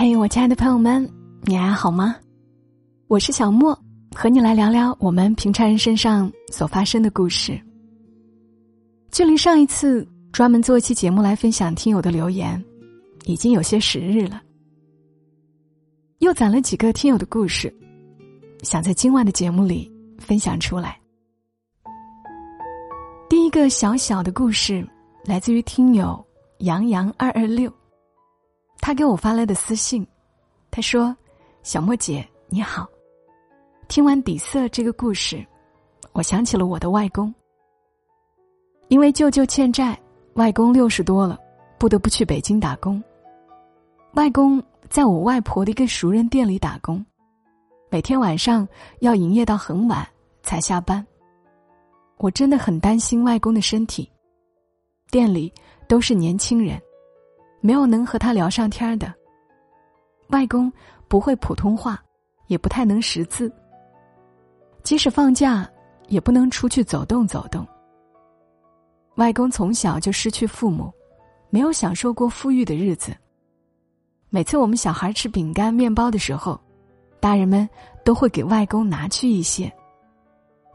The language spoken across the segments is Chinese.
嘿，我亲爱的朋友们，你还好吗？我是小莫，和你来聊聊我们平常人身上所发生的故事。距离上一次专门做一期节目来分享听友的留言，已经有些时日了。又攒了几个听友的故事，想在今晚的节目里分享出来。第一个小小的故事来自于听友杨洋二二六。他给我发来的私信，他说：“小莫姐你好，听完底色这个故事，我想起了我的外公。因为舅舅欠债，外公六十多了，不得不去北京打工。外公在我外婆的一个熟人店里打工，每天晚上要营业到很晚才下班。我真的很担心外公的身体，店里都是年轻人。”没有能和他聊上天的。外公不会普通话，也不太能识字。即使放假，也不能出去走动走动。外公从小就失去父母，没有享受过富裕的日子。每次我们小孩吃饼干、面包的时候，大人们都会给外公拿去一些。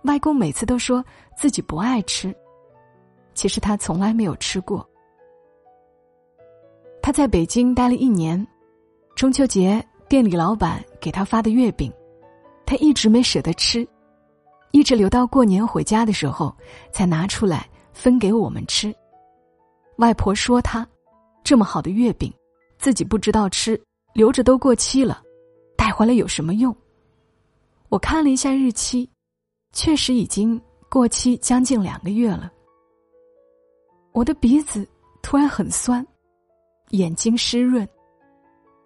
外公每次都说自己不爱吃，其实他从来没有吃过。他在北京待了一年，中秋节店里老板给他发的月饼，他一直没舍得吃，一直留到过年回家的时候才拿出来分给我们吃。外婆说他这么好的月饼，自己不知道吃，留着都过期了，带回来有什么用？我看了一下日期，确实已经过期将近两个月了。我的鼻子突然很酸。眼睛湿润，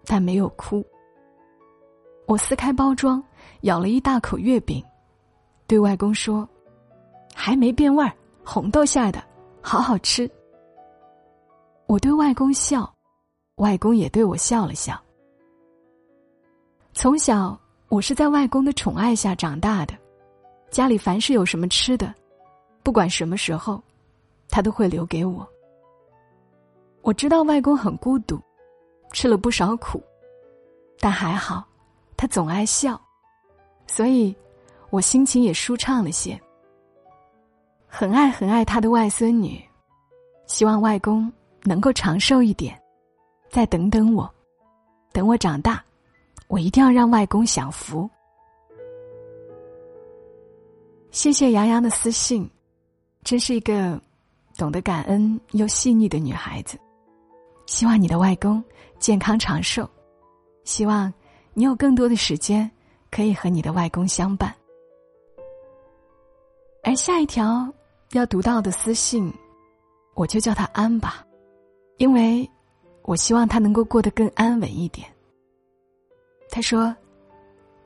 但没有哭。我撕开包装，咬了一大口月饼，对外公说：“还没变味儿，红豆馅的，好好吃。”我对外公笑，外公也对我笑了笑。从小，我是在外公的宠爱下长大的，家里凡是有什么吃的，不管什么时候，他都会留给我。我知道外公很孤独，吃了不少苦，但还好，他总爱笑，所以，我心情也舒畅了些。很爱很爱他的外孙女，希望外公能够长寿一点，再等等我，等我长大，我一定要让外公享福。谢谢杨洋的私信，真是一个懂得感恩又细腻的女孩子。希望你的外公健康长寿，希望你有更多的时间可以和你的外公相伴。而下一条要读到的私信，我就叫他安吧，因为我希望他能够过得更安稳一点。他说：“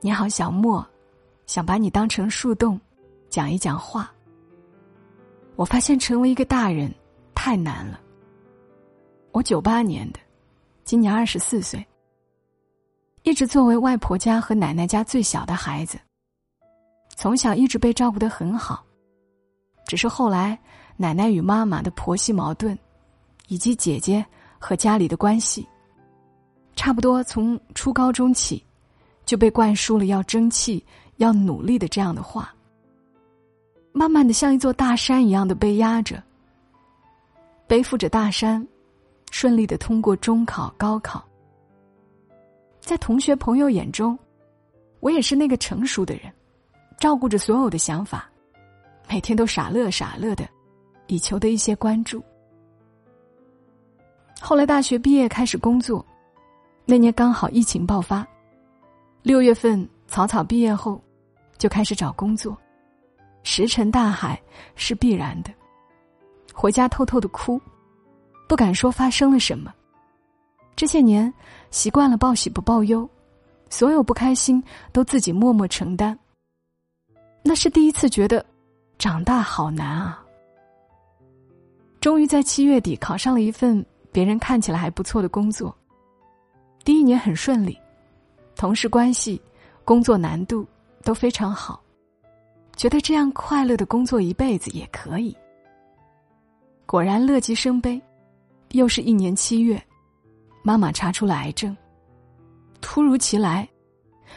你好，小莫，想把你当成树洞，讲一讲话。我发现成为一个大人太难了。”我九八年的，今年二十四岁。一直作为外婆家和奶奶家最小的孩子，从小一直被照顾的很好。只是后来奶奶与妈妈的婆媳矛盾，以及姐姐和家里的关系，差不多从初高中起，就被灌输了要争气、要努力的这样的话。慢慢的，像一座大山一样的被压着，背负着大山。顺利的通过中考、高考，在同学朋友眼中，我也是那个成熟的人，照顾着所有的想法，每天都傻乐傻乐的，以求得一些关注。后来大学毕业开始工作，那年刚好疫情爆发，六月份草草毕业后，就开始找工作，石沉大海是必然的，回家偷偷的哭。不敢说发生了什么。这些年习惯了报喜不报忧，所有不开心都自己默默承担。那是第一次觉得长大好难啊。终于在七月底考上了一份别人看起来还不错的工作。第一年很顺利，同事关系、工作难度都非常好，觉得这样快乐的工作一辈子也可以。果然乐极生悲。又是一年七月，妈妈查出了癌症，突如其来，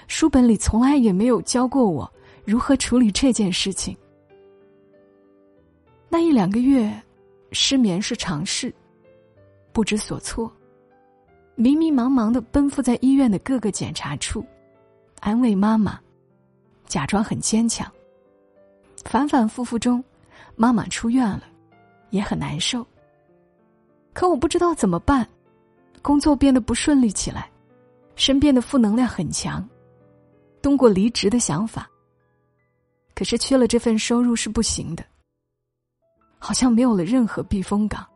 书本里从来也没有教过我如何处理这件事情。那一两个月，失眠是常事，不知所措，迷迷茫茫的奔赴在医院的各个检查处，安慰妈妈，假装很坚强。反反复复中，妈妈出院了，也很难受。可我不知道怎么办，工作变得不顺利起来，身边的负能量很强，动过离职的想法。可是缺了这份收入是不行的，好像没有了任何避风港，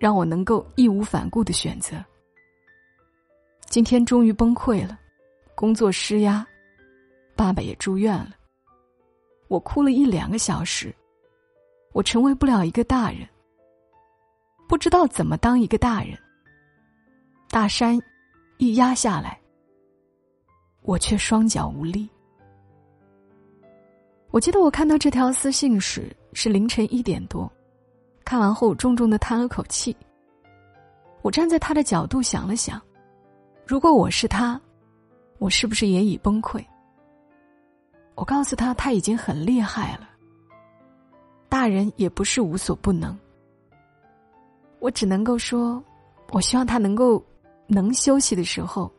让我能够义无反顾的选择。今天终于崩溃了，工作施压，爸爸也住院了。我哭了一两个小时，我成为不了一个大人，不知道怎么当一个大人。大山一压下来，我却双脚无力。我记得我看到这条私信时是凌晨一点多，看完后重重的叹了口气。我站在他的角度想了想，如果我是他，我是不是也已崩溃？我告诉他，他已经很厉害了。大人也不是无所不能。我只能够说，我希望他能够能休息的时候，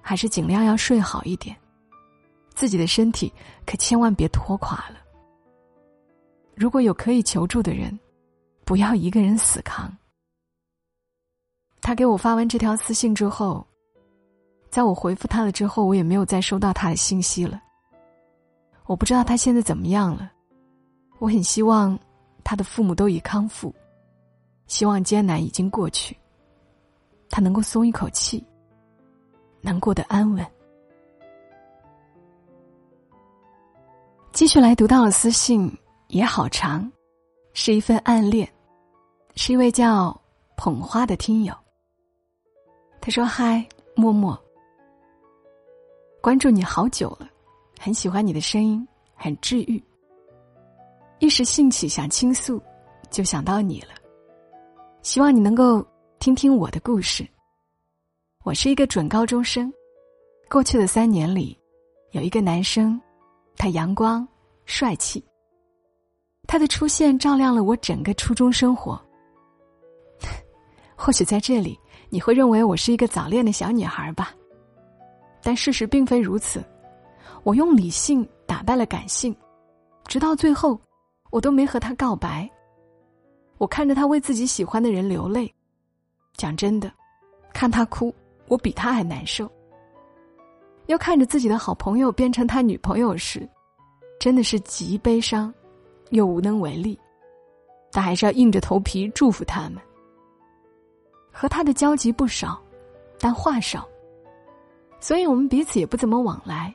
还是尽量要睡好一点。自己的身体可千万别拖垮了。如果有可以求助的人，不要一个人死扛。他给我发完这条私信之后，在我回复他了之后，我也没有再收到他的信息了。我不知道他现在怎么样了，我很希望他的父母都已康复，希望艰难已经过去，他能够松一口气，能过得安稳。继续来读到了私信也好长，是一份暗恋，是一位叫捧花的听友。他说：“嗨，默默，关注你好久了。”很喜欢你的声音，很治愈。一时兴起想倾诉，就想到你了。希望你能够听听我的故事。我是一个准高中生，过去的三年里，有一个男生，他阳光帅气。他的出现照亮了我整个初中生活。或许在这里你会认为我是一个早恋的小女孩吧，但事实并非如此。我用理性打败了感性，直到最后，我都没和他告白。我看着他为自己喜欢的人流泪，讲真的，看他哭，我比他还难受。又看着自己的好朋友变成他女朋友时，真的是极悲伤，又无能为力，但还是要硬着头皮祝福他们。和他的交集不少，但话少，所以我们彼此也不怎么往来。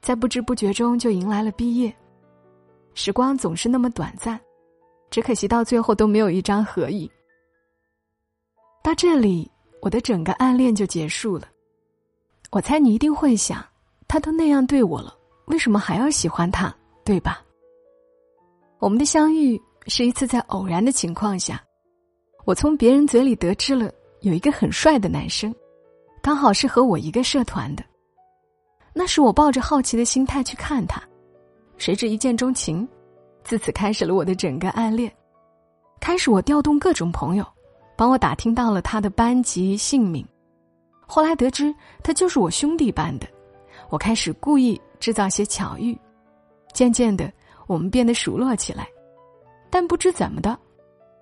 在不知不觉中就迎来了毕业，时光总是那么短暂，只可惜到最后都没有一张合影。到这里，我的整个暗恋就结束了。我猜你一定会想，他都那样对我了，为什么还要喜欢他？对吧？我们的相遇是一次在偶然的情况下，我从别人嘴里得知了有一个很帅的男生，刚好是和我一个社团的。那是我抱着好奇的心态去看他，谁知一见钟情，自此开始了我的整个暗恋。开始我调动各种朋友，帮我打听到了他的班级姓名。后来得知他就是我兄弟班的，我开始故意制造些巧遇。渐渐的，我们变得熟络起来。但不知怎么的，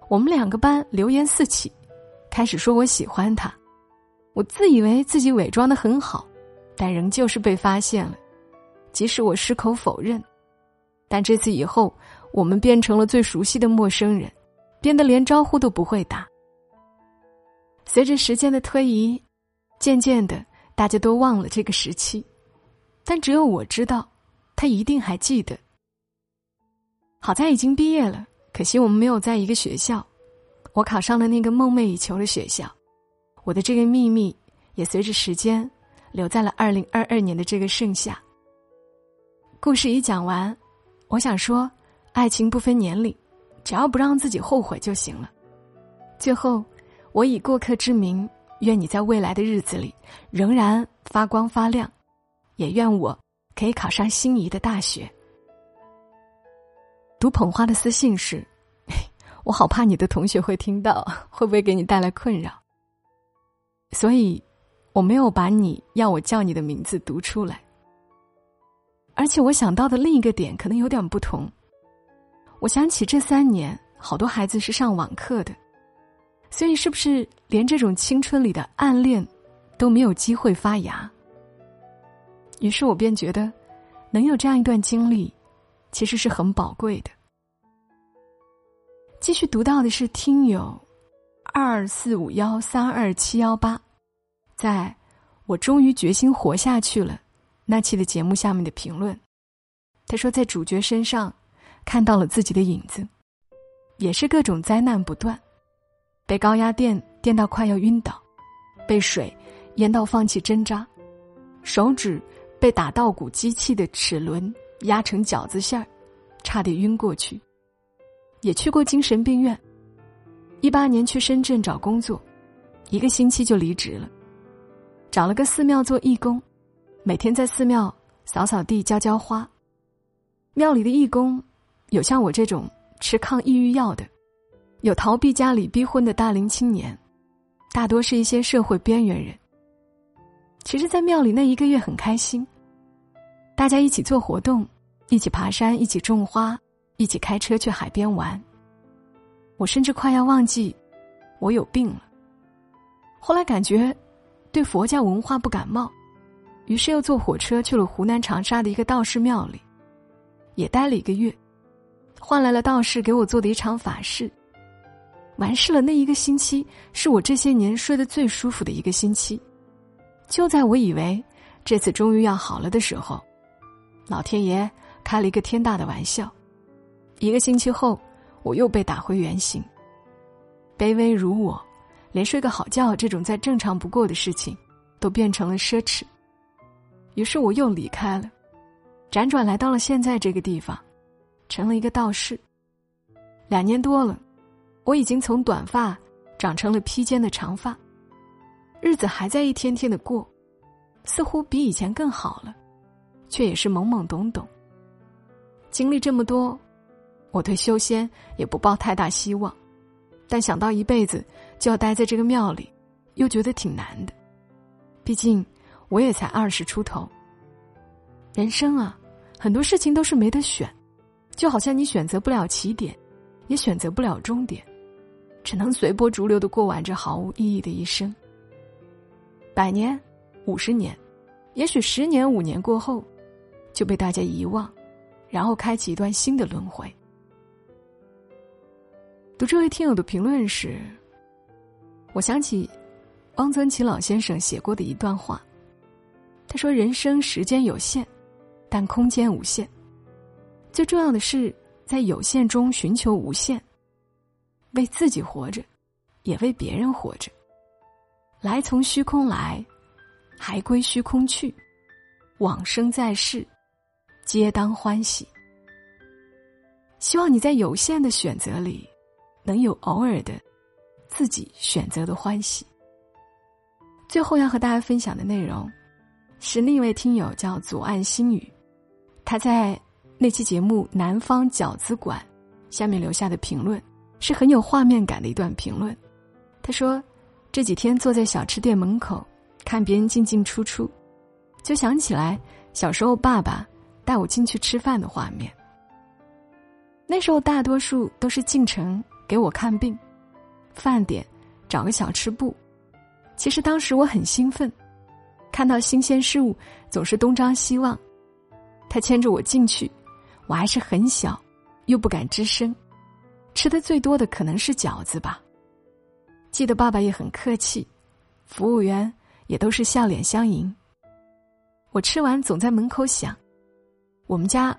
我们两个班流言四起，开始说我喜欢他。我自以为自己伪装的很好。但仍旧是被发现了，即使我矢口否认，但这次以后，我们变成了最熟悉的陌生人，变得连招呼都不会打。随着时间的推移，渐渐的，大家都忘了这个时期，但只有我知道，他一定还记得。好在已经毕业了，可惜我们没有在一个学校。我考上了那个梦寐以求的学校，我的这个秘密也随着时间。留在了二零二二年的这个盛夏。故事已讲完，我想说，爱情不分年龄，只要不让自己后悔就行了。最后，我以过客之名愿你在未来的日子里仍然发光发亮，也愿我可以考上心仪的大学。读捧花的私信是：我好怕你的同学会听到，会不会给你带来困扰？所以，我没有把你要我叫你的名字读出来。而且，我想到的另一个点可能有点不同。我想起这三年，好多孩子是上网课的。所以，是不是连这种青春里的暗恋都没有机会发芽？于是我便觉得，能有这样一段经历，其实是很宝贵的。继续读到的是听友二四五幺三二七幺八，在我终于决心活下去了那期的节目下面的评论，他说在主角身上看到了自己的影子，也是各种灾难不断。被高压电电到快要晕倒，被水淹到放弃挣扎，手指被打稻谷机器的齿轮压成饺子馅儿，差点晕过去。也去过精神病院。一八年去深圳找工作，一个星期就离职了，找了个寺庙做义工，每天在寺庙扫扫地、浇浇花。庙里的义工，有像我这种吃抗抑郁药的。有逃避家里逼婚的大龄青年，大多是一些社会边缘人。其实，在庙里那一个月很开心，大家一起做活动，一起爬山，一起种花，一起开车去海边玩。我甚至快要忘记我有病了。后来感觉对佛教文化不感冒，于是又坐火车去了湖南长沙的一个道士庙里，也待了一个月，换来了道士给我做的一场法事。完事了，那一个星期是我这些年睡得最舒服的一个星期。就在我以为这次终于要好了的时候，老天爷开了一个天大的玩笑。一个星期后，我又被打回原形。卑微如我，连睡个好觉这种再正常不过的事情，都变成了奢侈。于是我又离开了，辗转来到了现在这个地方，成了一个道士。两年多了。我已经从短发长成了披肩的长发，日子还在一天天的过，似乎比以前更好了，却也是懵懵懂懂。经历这么多，我对修仙也不抱太大希望，但想到一辈子就要待在这个庙里，又觉得挺难的。毕竟我也才二十出头。人生啊，很多事情都是没得选，就好像你选择不了起点，也选择不了终点。只能随波逐流的过完这毫无意义的一生。百年、五十年，也许十年、五年过后，就被大家遗忘，然后开启一段新的轮回。读这位听友的评论时，我想起汪曾祺老先生写过的一段话。他说：“人生时间有限，但空间无限。最重要的是在有限中寻求无限。”为自己活着，也为别人活着。来从虚空来，还归虚空去。往生在世，皆当欢喜。希望你在有限的选择里，能有偶尔的自己选择的欢喜。最后要和大家分享的内容，是另一位听友叫左岸心语，他在那期节目《南方饺子馆》下面留下的评论。是很有画面感的一段评论。他说：“这几天坐在小吃店门口，看别人进进出出，就想起来小时候爸爸带我进去吃饭的画面。那时候大多数都是进城给我看病，饭点找个小吃部。其实当时我很兴奋，看到新鲜事物总是东张西望。他牵着我进去，我还是很小，又不敢吱声。”吃的最多的可能是饺子吧。记得爸爸也很客气，服务员也都是笑脸相迎。我吃完总在门口想，我们家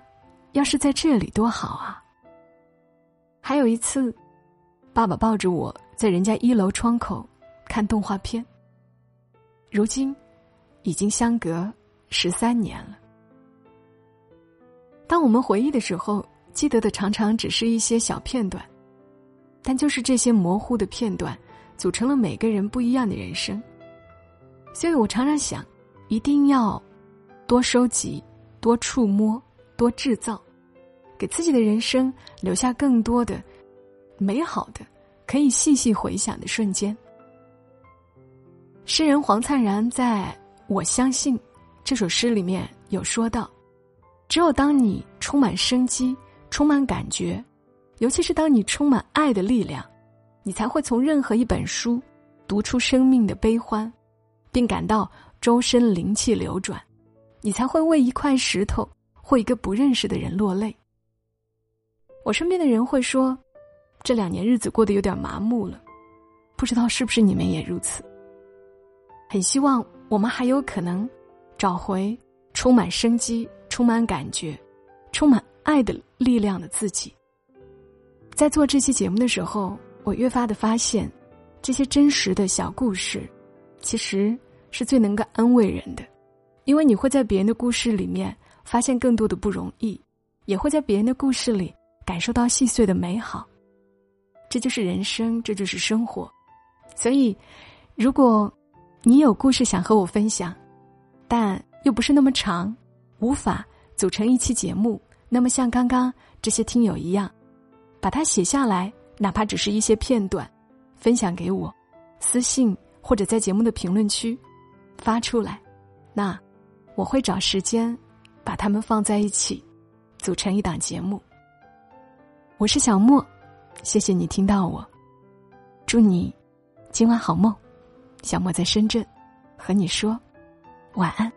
要是在这里多好啊。还有一次，爸爸抱着我在人家一楼窗口看动画片。如今，已经相隔十三年了。当我们回忆的时候。记得的常常只是一些小片段，但就是这些模糊的片段，组成了每个人不一样的人生。所以我常常想，一定要多收集、多触摸、多制造，给自己的人生留下更多的美好的、可以细细回想的瞬间。诗人黄灿然在《我相信》这首诗里面有说到：“只有当你充满生机、充满感觉，尤其是当你充满爱的力量，你才会从任何一本书读出生命的悲欢，并感到周身灵气流转。你才会为一块石头或一个不认识的人落泪。”我身边的人会说：“这两年日子过得有点麻木了，不知道是不是你们也如此。”很希望我们还有可能找回充满生机、充满感觉、充满爱的力量的自己。在做这期节目的时候，我越发的发现，这些真实的小故事，其实是最能够安慰人的，因为你会在别人的故事里面发现更多的不容易，也会在别人的故事里感受到细碎的美好。这就是人生，这就是生活。所以，如果你有故事想和我分享，但又不是那么长，无法组成一期节目。那么像刚刚这些听友一样，把它写下来，哪怕只是一些片段，分享给我，私信或者在节目的评论区发出来，那我会找时间把它们放在一起，组成一档节目。我是小莫，谢谢你听到我，祝你今晚好梦。小莫在深圳，和你说晚安。